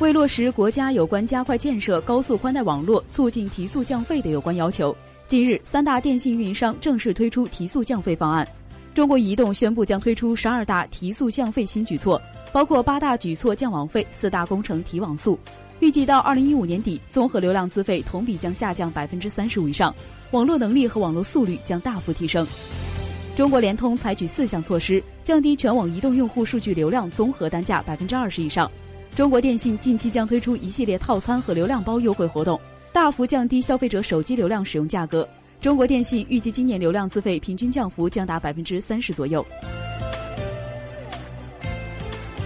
为落实国家有关加快建设高速宽带网络、促进提速降费的有关要求，近日，三大电信运营商正式推出提速降费方案。中国移动宣布将推出十二大提速降费新举措，包括八大举措降网费、四大工程提网速。预计到二零一五年底，综合流量资费同比将下降百分之三十五以上，网络能力和网络速率将大幅提升。中国联通采取四项措施，降低全网移动用户数据流量综合单价百分之二十以上。中国电信近期将推出一系列套餐和流量包优惠活动，大幅降低消费者手机流量使用价格。中国电信预计今年流量资费平均降幅将达百分之三十左右。